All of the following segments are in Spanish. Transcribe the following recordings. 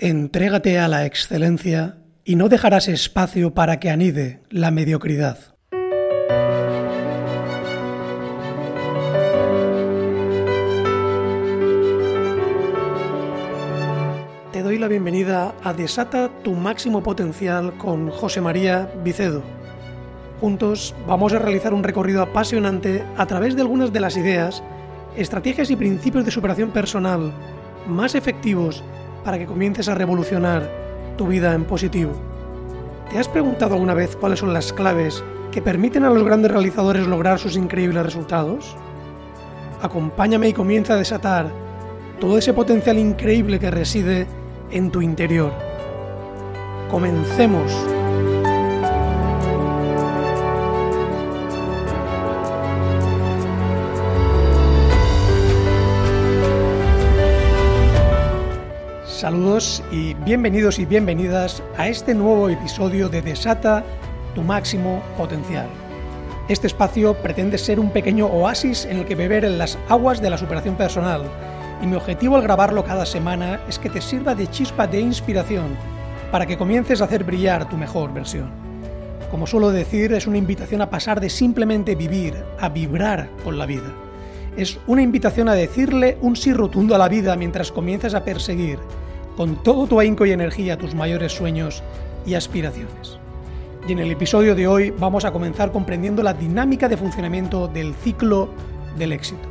Entrégate a la excelencia y no dejarás espacio para que anide la mediocridad. Te doy la bienvenida a Desata tu máximo potencial con José María Vicedo. Juntos vamos a realizar un recorrido apasionante a través de algunas de las ideas, estrategias y principios de superación personal más efectivos para que comiences a revolucionar tu vida en positivo. ¿Te has preguntado alguna vez cuáles son las claves que permiten a los grandes realizadores lograr sus increíbles resultados? Acompáñame y comienza a desatar todo ese potencial increíble que reside en tu interior. Comencemos. Saludos y bienvenidos y bienvenidas a este nuevo episodio de Desata tu máximo potencial. Este espacio pretende ser un pequeño oasis en el que beber en las aguas de la superación personal y mi objetivo al grabarlo cada semana es que te sirva de chispa de inspiración para que comiences a hacer brillar tu mejor versión. Como suelo decir, es una invitación a pasar de simplemente vivir a vibrar con la vida. Es una invitación a decirle un sí rotundo a la vida mientras comienzas a perseguir con todo tu ahínco y energía tus mayores sueños y aspiraciones. Y en el episodio de hoy vamos a comenzar comprendiendo la dinámica de funcionamiento del ciclo del éxito.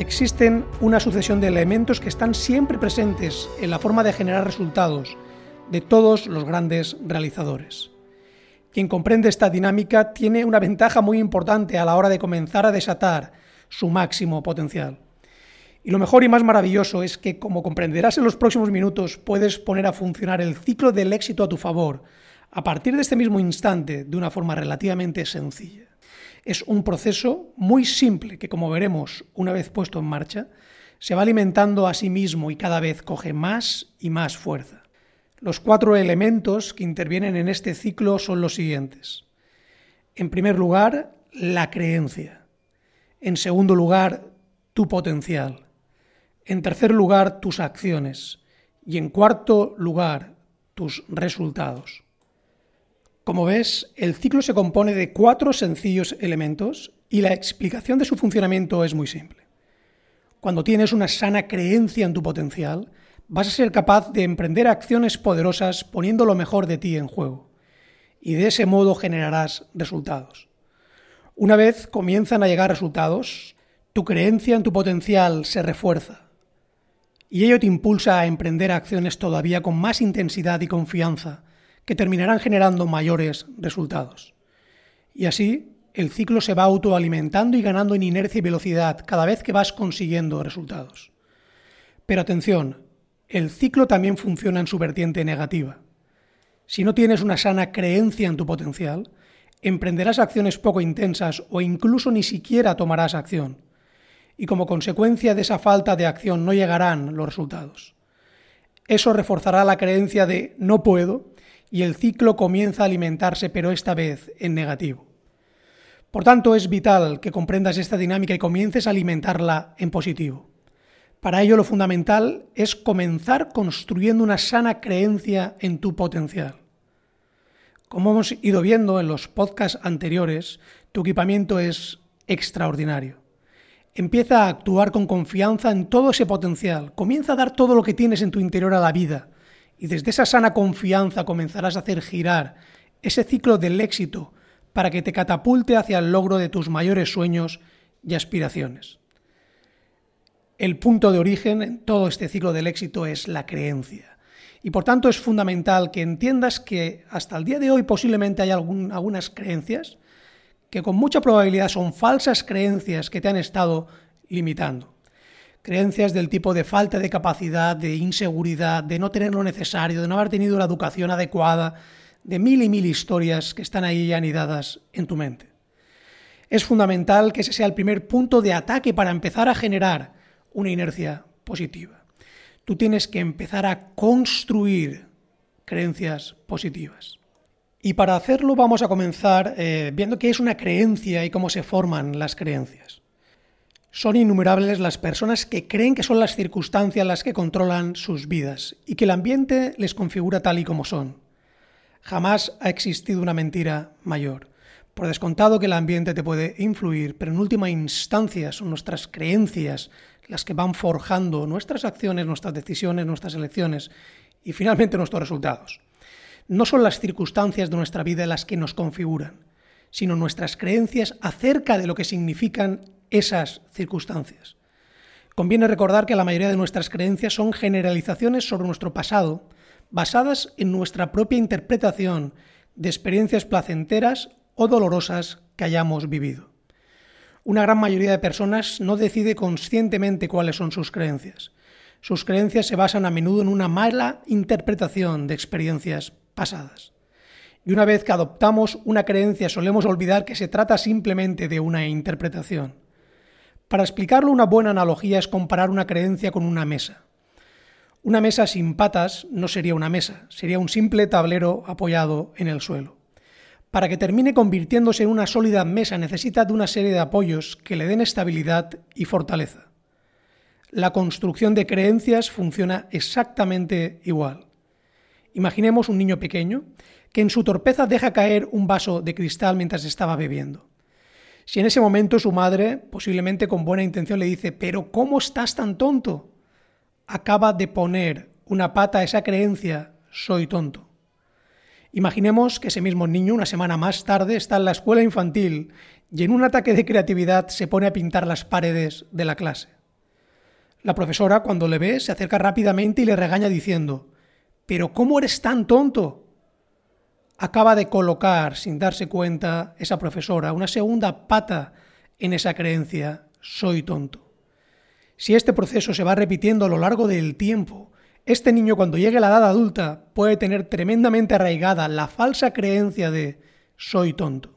Existen una sucesión de elementos que están siempre presentes en la forma de generar resultados de todos los grandes realizadores. Quien comprende esta dinámica tiene una ventaja muy importante a la hora de comenzar a desatar su máximo potencial. Y lo mejor y más maravilloso es que, como comprenderás en los próximos minutos, puedes poner a funcionar el ciclo del éxito a tu favor a partir de este mismo instante de una forma relativamente sencilla. Es un proceso muy simple que, como veremos una vez puesto en marcha, se va alimentando a sí mismo y cada vez coge más y más fuerza. Los cuatro elementos que intervienen en este ciclo son los siguientes. En primer lugar, la creencia. En segundo lugar, tu potencial. En tercer lugar, tus acciones. Y en cuarto lugar, tus resultados. Como ves, el ciclo se compone de cuatro sencillos elementos y la explicación de su funcionamiento es muy simple. Cuando tienes una sana creencia en tu potencial, vas a ser capaz de emprender acciones poderosas poniendo lo mejor de ti en juego. Y de ese modo generarás resultados. Una vez comienzan a llegar resultados, tu creencia en tu potencial se refuerza y ello te impulsa a emprender acciones todavía con más intensidad y confianza, que terminarán generando mayores resultados. Y así, el ciclo se va autoalimentando y ganando en inercia y velocidad cada vez que vas consiguiendo resultados. Pero atención, el ciclo también funciona en su vertiente negativa. Si no tienes una sana creencia en tu potencial, emprenderás acciones poco intensas o incluso ni siquiera tomarás acción y como consecuencia de esa falta de acción no llegarán los resultados. Eso reforzará la creencia de no puedo y el ciclo comienza a alimentarse pero esta vez en negativo. Por tanto, es vital que comprendas esta dinámica y comiences a alimentarla en positivo. Para ello lo fundamental es comenzar construyendo una sana creencia en tu potencial. Como hemos ido viendo en los podcasts anteriores, tu equipamiento es extraordinario. Empieza a actuar con confianza en todo ese potencial. Comienza a dar todo lo que tienes en tu interior a la vida. Y desde esa sana confianza comenzarás a hacer girar ese ciclo del éxito para que te catapulte hacia el logro de tus mayores sueños y aspiraciones. El punto de origen en todo este ciclo del éxito es la creencia. Y por tanto es fundamental que entiendas que hasta el día de hoy posiblemente hay algunas creencias que con mucha probabilidad son falsas creencias que te han estado limitando. Creencias del tipo de falta de capacidad, de inseguridad, de no tener lo necesario, de no haber tenido la educación adecuada, de mil y mil historias que están ahí anidadas en tu mente. Es fundamental que ese sea el primer punto de ataque para empezar a generar una inercia positiva. Tú tienes que empezar a construir creencias positivas. Y para hacerlo vamos a comenzar eh, viendo qué es una creencia y cómo se forman las creencias. Son innumerables las personas que creen que son las circunstancias las que controlan sus vidas y que el ambiente les configura tal y como son. Jamás ha existido una mentira mayor. Por descontado que el ambiente te puede influir, pero en última instancia son nuestras creencias las que van forjando nuestras acciones, nuestras decisiones, nuestras elecciones y finalmente nuestros resultados. No son las circunstancias de nuestra vida las que nos configuran, sino nuestras creencias acerca de lo que significan esas circunstancias. Conviene recordar que la mayoría de nuestras creencias son generalizaciones sobre nuestro pasado, basadas en nuestra propia interpretación de experiencias placenteras o dolorosas que hayamos vivido. Una gran mayoría de personas no decide conscientemente cuáles son sus creencias. Sus creencias se basan a menudo en una mala interpretación de experiencias pasadas. Y una vez que adoptamos una creencia solemos olvidar que se trata simplemente de una interpretación. Para explicarlo, una buena analogía es comparar una creencia con una mesa. Una mesa sin patas no sería una mesa, sería un simple tablero apoyado en el suelo. Para que termine convirtiéndose en una sólida mesa necesita de una serie de apoyos que le den estabilidad y fortaleza. La construcción de creencias funciona exactamente igual. Imaginemos un niño pequeño que en su torpeza deja caer un vaso de cristal mientras estaba bebiendo. Si en ese momento su madre, posiblemente con buena intención, le dice, pero ¿cómo estás tan tonto? Acaba de poner una pata a esa creencia, soy tonto. Imaginemos que ese mismo niño, una semana más tarde, está en la escuela infantil y en un ataque de creatividad se pone a pintar las paredes de la clase. La profesora, cuando le ve, se acerca rápidamente y le regaña diciendo, ¿Pero cómo eres tan tonto? acaba de colocar, sin darse cuenta, esa profesora, una segunda pata en esa creencia, soy tonto. Si este proceso se va repitiendo a lo largo del tiempo, este niño cuando llegue a la edad adulta puede tener tremendamente arraigada la falsa creencia de soy tonto.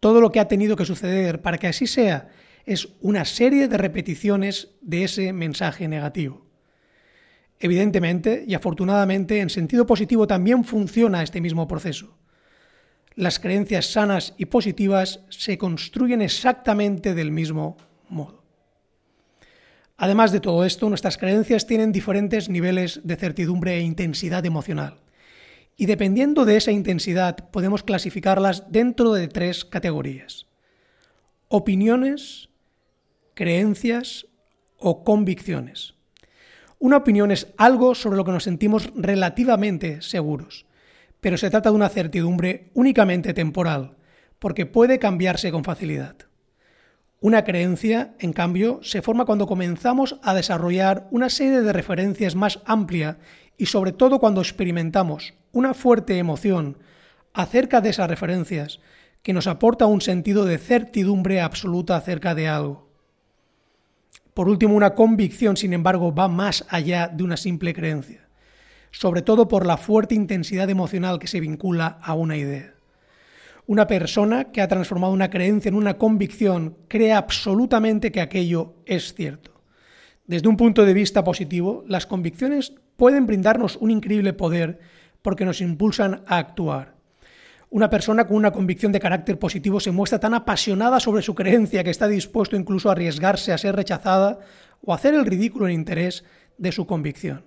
Todo lo que ha tenido que suceder para que así sea es una serie de repeticiones de ese mensaje negativo. Evidentemente y afortunadamente, en sentido positivo también funciona este mismo proceso. Las creencias sanas y positivas se construyen exactamente del mismo modo. Además de todo esto, nuestras creencias tienen diferentes niveles de certidumbre e intensidad emocional. Y dependiendo de esa intensidad, podemos clasificarlas dentro de tres categorías. Opiniones, creencias o convicciones. Una opinión es algo sobre lo que nos sentimos relativamente seguros, pero se trata de una certidumbre únicamente temporal, porque puede cambiarse con facilidad. Una creencia, en cambio, se forma cuando comenzamos a desarrollar una serie de referencias más amplia y sobre todo cuando experimentamos una fuerte emoción acerca de esas referencias que nos aporta un sentido de certidumbre absoluta acerca de algo. Por último, una convicción, sin embargo, va más allá de una simple creencia, sobre todo por la fuerte intensidad emocional que se vincula a una idea. Una persona que ha transformado una creencia en una convicción cree absolutamente que aquello es cierto. Desde un punto de vista positivo, las convicciones pueden brindarnos un increíble poder porque nos impulsan a actuar. Una persona con una convicción de carácter positivo se muestra tan apasionada sobre su creencia que está dispuesto incluso a arriesgarse a ser rechazada o a hacer el ridículo en interés de su convicción.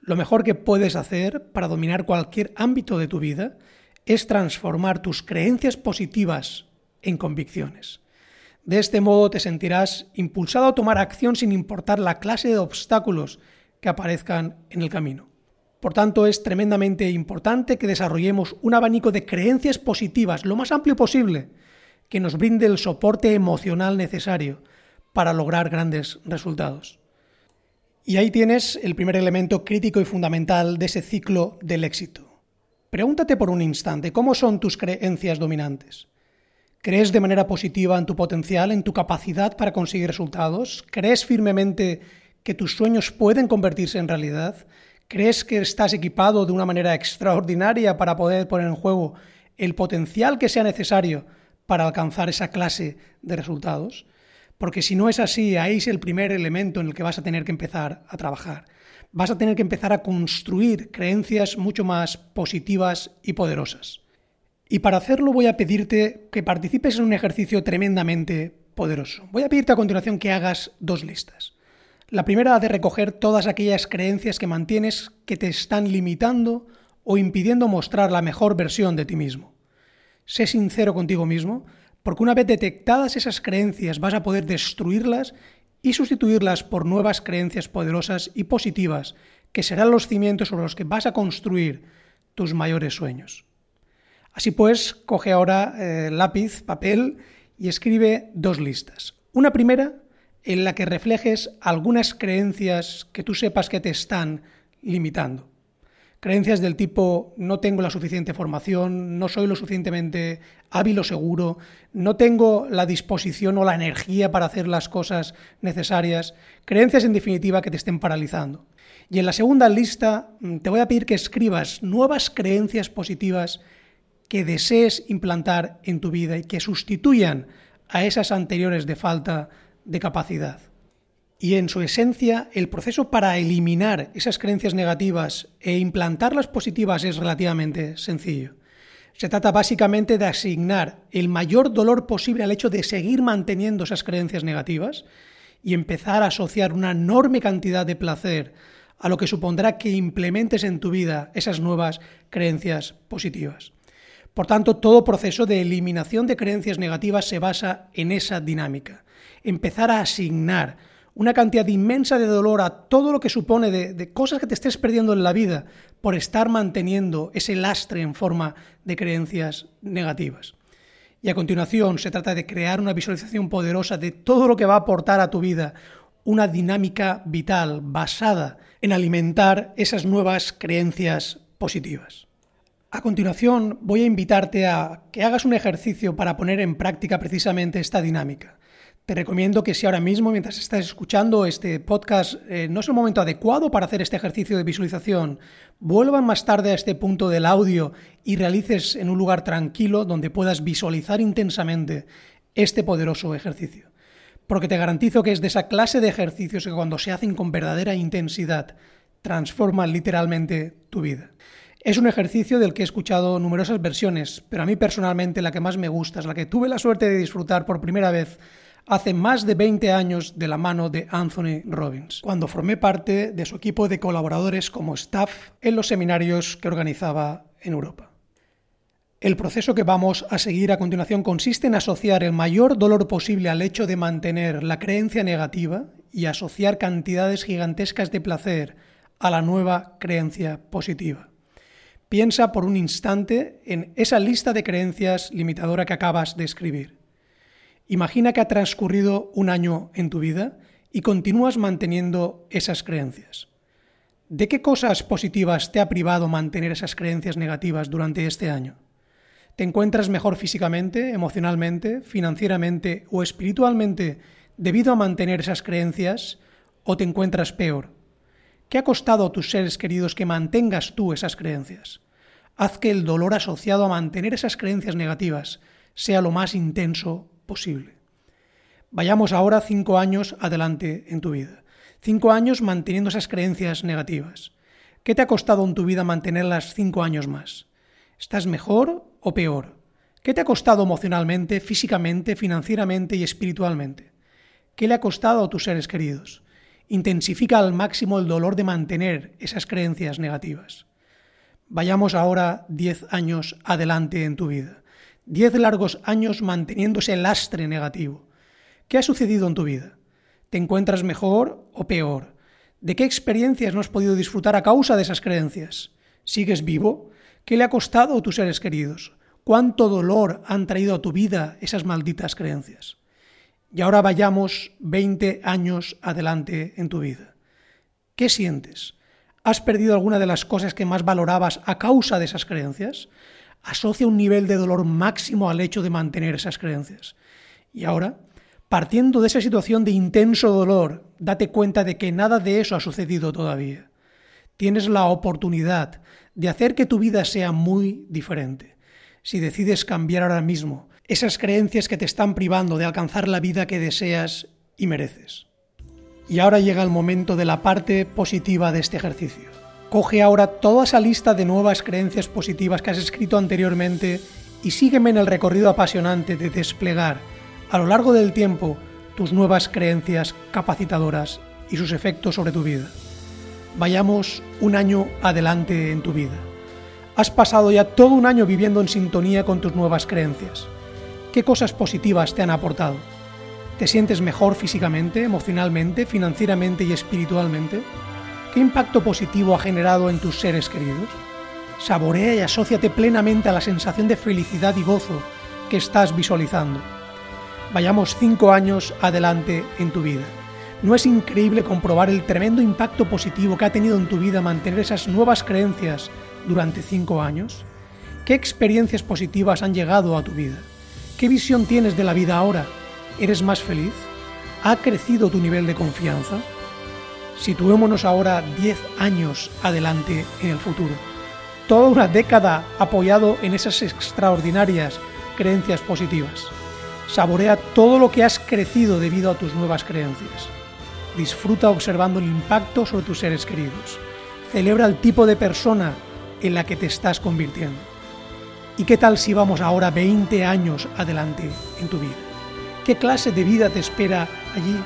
Lo mejor que puedes hacer para dominar cualquier ámbito de tu vida es transformar tus creencias positivas en convicciones. De este modo te sentirás impulsado a tomar acción sin importar la clase de obstáculos que aparezcan en el camino. Por tanto, es tremendamente importante que desarrollemos un abanico de creencias positivas lo más amplio posible, que nos brinde el soporte emocional necesario para lograr grandes resultados. Y ahí tienes el primer elemento crítico y fundamental de ese ciclo del éxito. Pregúntate por un instante, ¿cómo son tus creencias dominantes? ¿Crees de manera positiva en tu potencial, en tu capacidad para conseguir resultados? ¿Crees firmemente que tus sueños pueden convertirse en realidad? ¿Crees que estás equipado de una manera extraordinaria para poder poner en juego el potencial que sea necesario para alcanzar esa clase de resultados? Porque si no es así, ahí es el primer elemento en el que vas a tener que empezar a trabajar. Vas a tener que empezar a construir creencias mucho más positivas y poderosas. Y para hacerlo voy a pedirte que participes en un ejercicio tremendamente poderoso. Voy a pedirte a continuación que hagas dos listas. La primera de recoger todas aquellas creencias que mantienes que te están limitando o impidiendo mostrar la mejor versión de ti mismo. Sé sincero contigo mismo, porque una vez detectadas esas creencias vas a poder destruirlas y sustituirlas por nuevas creencias poderosas y positivas que serán los cimientos sobre los que vas a construir tus mayores sueños. Así pues, coge ahora eh, lápiz, papel y escribe dos listas. Una primera en la que reflejes algunas creencias que tú sepas que te están limitando. Creencias del tipo no tengo la suficiente formación, no soy lo suficientemente hábil o seguro, no tengo la disposición o la energía para hacer las cosas necesarias. Creencias en definitiva que te estén paralizando. Y en la segunda lista mm, te voy a pedir que escribas nuevas creencias positivas que desees implantar en tu vida y que sustituyan a esas anteriores de falta de capacidad. Y en su esencia, el proceso para eliminar esas creencias negativas e implantarlas positivas es relativamente sencillo. Se trata básicamente de asignar el mayor dolor posible al hecho de seguir manteniendo esas creencias negativas y empezar a asociar una enorme cantidad de placer a lo que supondrá que implementes en tu vida esas nuevas creencias positivas. Por tanto, todo proceso de eliminación de creencias negativas se basa en esa dinámica. Empezar a asignar una cantidad inmensa de dolor a todo lo que supone de, cosas que te estés perdiendo en la vida por estar manteniendo ese lastre en forma de creencias negativas. Y a continuación se trata de crear una visualización poderosa de todo lo que va a aportar a tu vida una dinámica vital basada en alimentar esas nuevas creencias positivas. A continuación voy a invitarte a que hagas un ejercicio para poner en práctica precisamente esta dinámica. Te recomiendo que si ahora mismo, mientras estás escuchando este podcast, eh, no es el momento adecuado para hacer este ejercicio de visualización, vuelvan más tarde a este punto del audio y realices en un lugar tranquilo donde puedas visualizar intensamente este poderoso ejercicio. Porque te garantizo que es de esa clase de ejercicios que cuando se hacen con verdadera intensidad transforman literalmente tu vida. Es un ejercicio del que he escuchado numerosas versiones, pero a mí personalmente la que más me gusta es la que tuve la suerte de disfrutar por primera vez hace más de 20 años de la mano de Anthony Robbins, cuando formé parte de su equipo de colaboradores como staff en los seminarios que organizaba en Europa. El proceso que vamos a seguir a continuación consiste en asociar el mayor dolor posible al hecho de mantener la creencia negativa y asociar cantidades gigantescas de placer a la nueva creencia positiva. Piensa por un instante en esa lista de creencias limitadora que acabas de escribir. Imagina que ha transcurrido un año en tu vida y continúas manteniendo esas creencias. ¿De qué cosas positivas te ha privado mantener esas creencias negativas durante este año? ¿Te encuentras mejor físicamente, emocionalmente, financieramente o espiritualmente debido a mantener esas creencias o te encuentras peor? ¿Qué ha costado a tus seres queridos que mantengas tú esas creencias? Haz que el dolor asociado a mantener esas creencias negativas sea lo más intenso posible. Vayamos ahora cinco años adelante en tu vida. Cinco años manteniendo esas creencias negativas. ¿Qué te ha costado en tu vida mantenerlas cinco años más? ¿Estás mejor o peor? ¿Qué te ha costado emocionalmente, físicamente, financieramente y espiritualmente? ¿Qué le ha costado a tus seres queridos? intensifica al máximo el dolor de mantener esas creencias negativas. Vayamos ahora diez años adelante en tu vida. Diez largos años manteniendo ese lastre negativo. ¿Qué ha sucedido en tu vida? ¿Te encuentras mejor o peor? ¿De qué experiencias no has podido disfrutar a causa de esas creencias? ¿Sigues vivo? ¿Qué le ha costado a tus seres queridos? ¿Cuánto dolor han traído a tu vida esas malditas creencias? Y ahora vayamos 20 años adelante en tu vida. ¿Qué sientes? ¿Has perdido alguna de las cosas que más valorabas a causa de esas creencias? Asocia un nivel de dolor máximo al hecho de mantener esas creencias. Y ahora, partiendo de esa situación de intenso dolor, date cuenta de que nada de eso ha sucedido todavía. Tienes la oportunidad de hacer que tu vida sea muy diferente. Si decides cambiar ahora mismo esas creencias que te están privando de alcanzar la vida que deseas y mereces. Y ahora llega el momento de la parte positiva de este ejercicio. Coge ahora toda esa lista de nuevas creencias positivas que has escrito anteriormente y sígueme en el recorrido apasionante de desplegar a lo largo del tiempo tus nuevas creencias capacitadoras y sus efectos sobre tu vida. Vayamos un año adelante en tu vida. Has pasado ya todo un año viviendo en sintonía con tus nuevas creencias. ¿Qué cosas positivas te han aportado? ¿Te sientes mejor físicamente, emocionalmente, financieramente y espiritualmente? ¿Qué impacto positivo ha generado en tus seres queridos? Saborea y asóciate plenamente a la sensación de felicidad y gozo que estás visualizando. Vayamos cinco años adelante en tu vida. ¿No es increíble comprobar el tremendo impacto positivo que ha tenido en tu vida mantener esas nuevas creencias durante cinco años? ¿Qué experiencias positivas han llegado a tu vida? ¿Qué visión tienes de la vida ahora? ¿Eres más feliz? ¿Ha crecido tu nivel de confianza? Situémonos ahora 10 años adelante en el futuro. Toda una década apoyado en esas extraordinarias creencias positivas. Saborea todo lo que has crecido debido a tus nuevas creencias. Disfruta observando el impacto sobre tus seres queridos. Celebra el tipo de persona en la que te estás convirtiendo. ¿Y qué tal si vamos ahora 20 años adelante en tu vida? ¿Qué clase de vida te espera allí?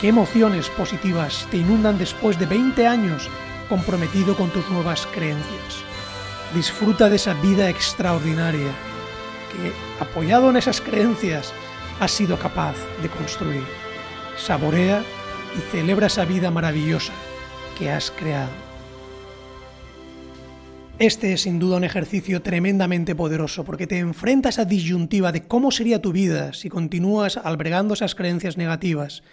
¿Qué emociones positivas te inundan después de 20 años comprometido con tus nuevas creencias? Disfruta de esa vida extraordinaria que, apoyado en esas creencias, has sido capaz de construir. Saborea y celebra esa vida maravillosa que has creado. Este es sin duda un ejercicio tremendamente poderoso porque te enfrenta a disyuntiva de cómo sería tu vida si continúas albergando esas creencias negativas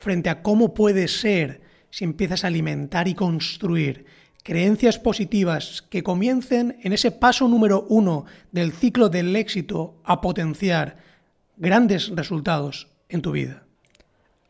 frente a cómo puede ser si empiezas a alimentar y construir creencias positivas que comiencen en ese paso número uno del ciclo del éxito a potenciar grandes resultados en tu vida.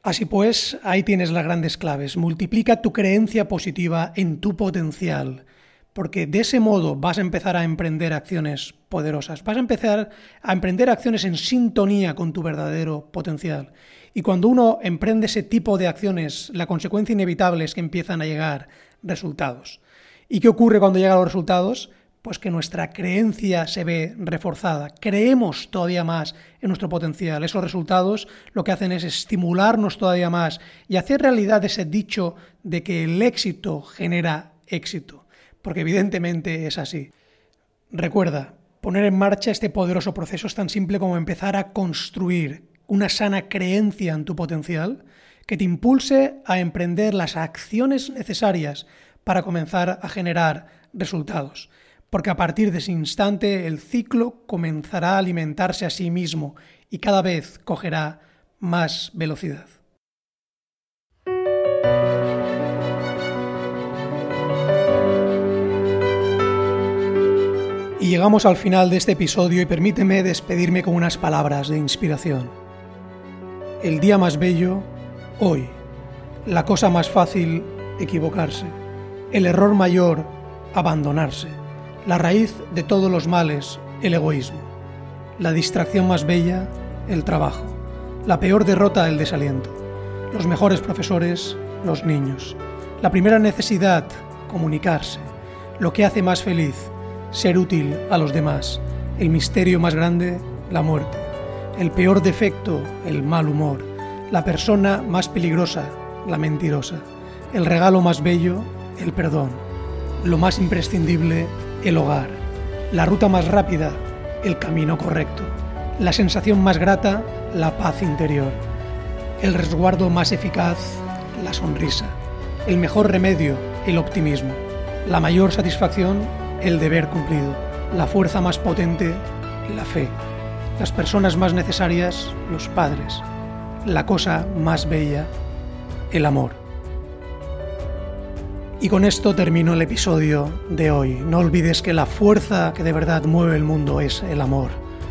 Así pues, ahí tienes las grandes claves. Multiplica tu creencia positiva en tu potencial, porque de ese modo vas a empezar a emprender acciones poderosas, vas a empezar a emprender acciones en sintonía con tu verdadero potencial. Y cuando uno emprende ese tipo de acciones, la consecuencia inevitable es que empiezan a llegar resultados. ¿Y qué ocurre cuando llegan los resultados? Pues que nuestra creencia se ve reforzada, creemos todavía más en nuestro potencial. Esos resultados lo que hacen es estimularnos todavía más y hacer realidad ese dicho de que el éxito genera éxito, porque evidentemente es así. Recuerda, poner en marcha este poderoso proceso es tan simple como empezar a construir una sana creencia en tu potencial que te impulse a emprender las acciones necesarias para comenzar a generar resultados. Porque a partir de ese instante el ciclo comenzará a alimentarse a sí mismo y cada vez cogerá más velocidad. Y llegamos al final de este episodio y permíteme despedirme con unas palabras de inspiración. El día más bello, hoy. La cosa más fácil, equivocarse. El error mayor, abandonarse. La raíz de todos los males, el egoísmo. La distracción más bella, el trabajo. La peor derrota, el desaliento. Los mejores profesores, los niños. La primera necesidad, comunicarse. Lo que hace más feliz, ser útil a los demás. El misterio más grande, la muerte el peor defecto, el mal humor, la persona más peligrosa, la mentirosa, el regalo más bello, el perdón, lo más imprescindible, el hogar, la ruta más rápida, el camino correcto, la sensación más grata, la paz interior, el resguardo más eficaz, la sonrisa, el mejor remedio, el optimismo, la mayor satisfacción, el deber cumplido, la fuerza más potente, la fe las personas más necesarias, los padres, la cosa más bella, el amor. Y con esto termino el episodio de hoy. No olvides que la fuerza que de verdad mueve el mundo es el amor.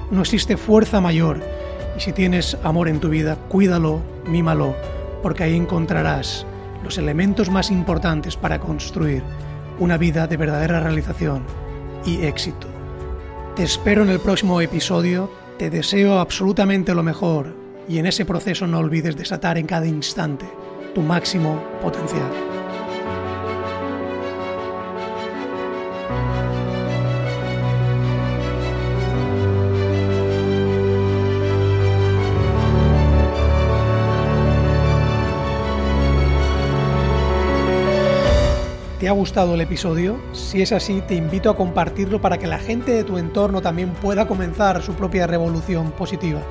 No existe fuerza mayor y si tienes amor en tu vida, cuídalo, mímalo, porque ahí encontrarás los elementos más importantes para construir una vida de verdadera realización y éxito. Te espero en el próximo episodio te deseo absolutamente lo mejor y en ese proceso no olvides desatar en cada instante tu máximo potencial. Ha gustado el episodio. Si es así, te invito a compartirlo para que la gente de tu entorno también pueda comenzar su propia revolución positiva.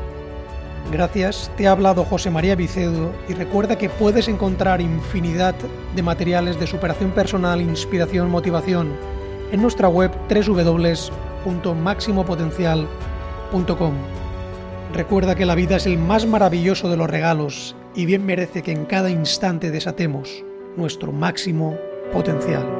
Gracias, te ha hablado José María Vicedo y recuerda que puedes encontrar infinidad de materiales de superación personal, inspiración, motivación en nuestra web www.maximopotencial.com. Recuerda que la vida es el más maravilloso de los regalos y bien merece que en cada instante desatemos nuestro máximo potencial.